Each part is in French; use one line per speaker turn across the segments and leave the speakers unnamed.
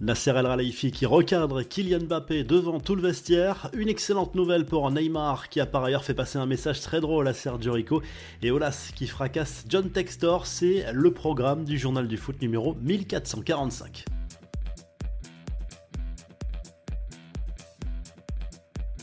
Nasser El Khelaifi qui recadre Kylian Mbappé devant tout le vestiaire. Une excellente nouvelle pour Neymar qui a par ailleurs fait passer un message très drôle à Sergio Rico. Et Olas qui fracasse John Textor, c'est le programme du journal du foot numéro 1445.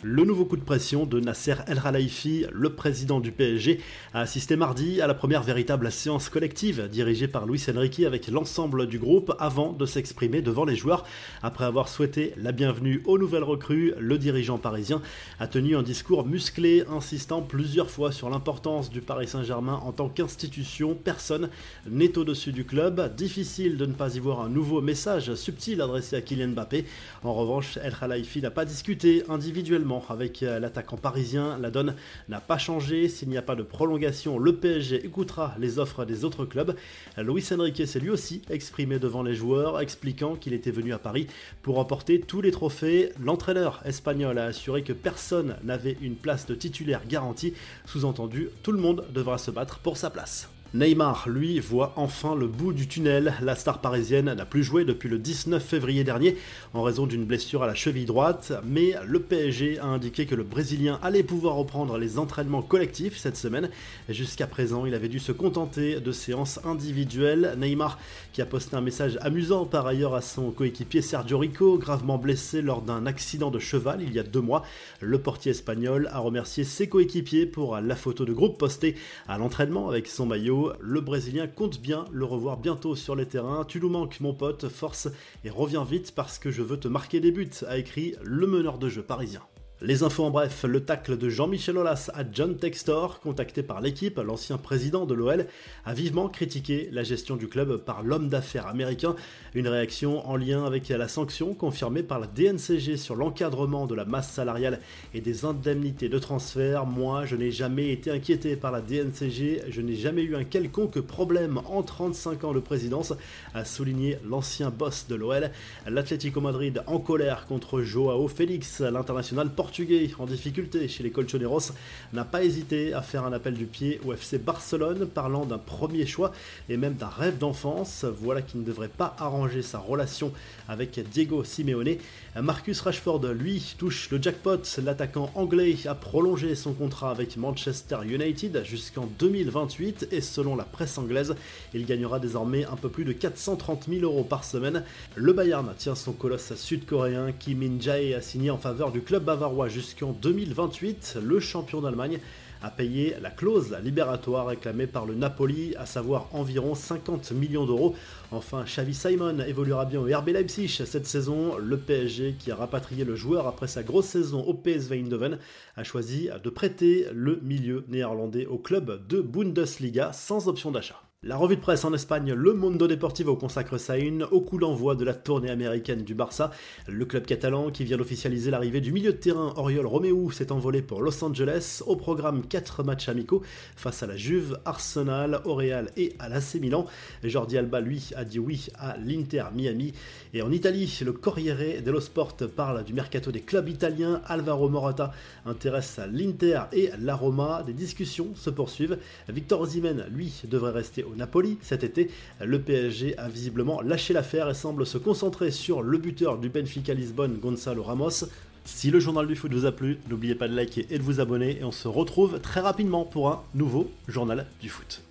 Le nouveau coup de pression de Nasser El Khelaifi, le président du PSG, a assisté mardi à la première véritable séance collective dirigée par Luis Enrique avec l'ensemble du groupe avant de s'exprimer devant les joueurs. Après avoir souhaité la bienvenue aux nouvelles recrues, le dirigeant parisien a tenu un discours musclé insistant plusieurs fois sur l'importance du Paris Saint-Germain en tant qu'institution. Personne n'est au-dessus du club. Difficile de ne pas y voir un nouveau message subtil adressé à Kylian Mbappé. En revanche, El Khelaifi n'a pas discuté individuellement avec euh, l'attaquant parisien. La donne n'a pas changé. S'il n'y a pas de prolongation, le PSG écoutera les offres des autres clubs. Luis Enrique s'est lui aussi exprimé devant les joueurs, expliquant qu'il était venu à Paris pour remporter tous les trophées. L'entraîneur espagnol a assuré que personne n'avait une place de titulaire garantie. Sous-entendu, tout le monde devra se battre pour sa place. Neymar, lui, voit enfin le bout du tunnel. La star parisienne n'a plus joué depuis le 19 février dernier en raison d'une blessure à la cheville droite, mais le PSG a indiqué que le Brésilien allait pouvoir reprendre les entraînements collectifs cette semaine. Jusqu'à présent, il avait dû se contenter de séances individuelles. Neymar, qui a posté un message amusant par ailleurs à son coéquipier Sergio Rico, gravement blessé lors d'un accident de cheval il y a deux mois. Le portier espagnol a remercié ses coéquipiers pour la photo de groupe postée à l'entraînement avec son maillot le Brésilien compte bien le revoir bientôt sur les terrains. Tu nous manques mon pote, force et reviens vite parce que je veux te marquer des buts, a écrit le meneur de jeu parisien. Les infos en bref, le tacle de Jean-Michel Aulas à John Textor, contacté par l'équipe, l'ancien président de l'OL, a vivement critiqué la gestion du club par l'homme d'affaires américain. Une réaction en lien avec la sanction confirmée par la DNCG sur l'encadrement de la masse salariale et des indemnités de transfert. Moi, je n'ai jamais été inquiété par la DNCG, je n'ai jamais eu un quelconque problème en 35 ans de présidence, a souligné l'ancien boss de l'OL. L'Atlético Madrid en colère contre Joao Félix, l'international portugais portugais en difficulté chez les Colchoneros n'a pas hésité à faire un appel du pied au FC Barcelone parlant d'un premier choix et même d'un rêve d'enfance. Voilà qui ne devrait pas arranger sa relation avec Diego Simeone. Marcus Rashford, lui, touche le jackpot. L'attaquant anglais a prolongé son contrat avec Manchester United jusqu'en 2028 et selon la presse anglaise, il gagnera désormais un peu plus de 430 000 euros par semaine. Le Bayern tient son colosse sud-coréen Kim Min-jae a signé en faveur du club bavarois jusqu'en 2028, le champion d'Allemagne a payé la clause libératoire réclamée par le Napoli, à savoir environ 50 millions d'euros. Enfin, Xavi Simon évoluera bien au RB Leipzig cette saison. Le PSG, qui a rapatrié le joueur après sa grosse saison au PSV Eindhoven, a choisi de prêter le milieu néerlandais au club de Bundesliga sans option d'achat. La revue de presse en Espagne, Le Mundo Deportivo consacre sa une au coup d'envoi de la tournée américaine du Barça. Le club catalan qui vient d'officialiser l'arrivée du milieu de terrain Oriol Romeu s'est envolé pour Los Angeles au programme 4 matchs amicaux face à la Juve, Arsenal, au Real et à l'AC Milan. Jordi Alba lui a dit oui à l'Inter Miami. Et en Italie, le Corriere dello Sport parle du mercato des clubs italiens. Alvaro Morata intéresse l'Inter et la Roma. Des discussions se poursuivent. Victor Osimhen lui devrait rester Napoli cet été. Le PSG a visiblement lâché l'affaire et semble se concentrer sur le buteur du Benfica Lisbonne, Gonzalo Ramos. Si le journal du foot vous a plu, n'oubliez pas de liker et de vous abonner et on se retrouve très rapidement pour un nouveau journal du foot.